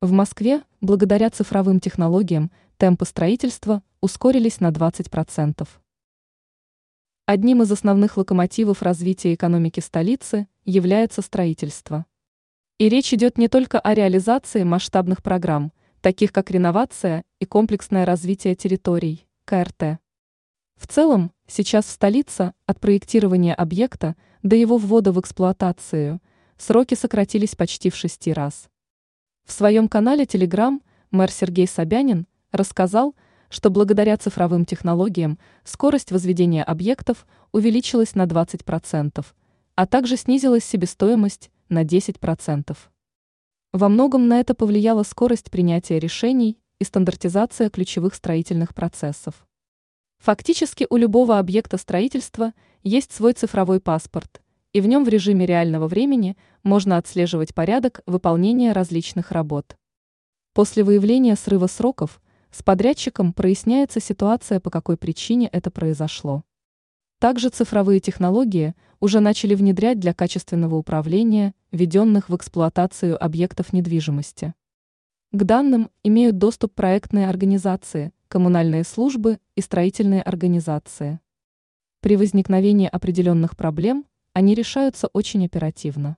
В Москве, благодаря цифровым технологиям, темпы строительства ускорились на 20%. Одним из основных локомотивов развития экономики столицы является строительство. И речь идет не только о реализации масштабных программ, таких как реновация и комплексное развитие территорий, КРТ. В целом, сейчас в столице от проектирования объекта до его ввода в эксплуатацию сроки сократились почти в шести раз. В своем канале Telegram мэр Сергей Собянин рассказал, что благодаря цифровым технологиям скорость возведения объектов увеличилась на 20%, а также снизилась себестоимость на 10%. Во многом на это повлияла скорость принятия решений и стандартизация ключевых строительных процессов. Фактически у любого объекта строительства есть свой цифровой паспорт – и в нем в режиме реального времени можно отслеживать порядок выполнения различных работ. После выявления срыва сроков с подрядчиком проясняется ситуация, по какой причине это произошло. Также цифровые технологии уже начали внедрять для качественного управления введенных в эксплуатацию объектов недвижимости. К данным имеют доступ проектные организации, коммунальные службы и строительные организации. При возникновении определенных проблем они решаются очень оперативно.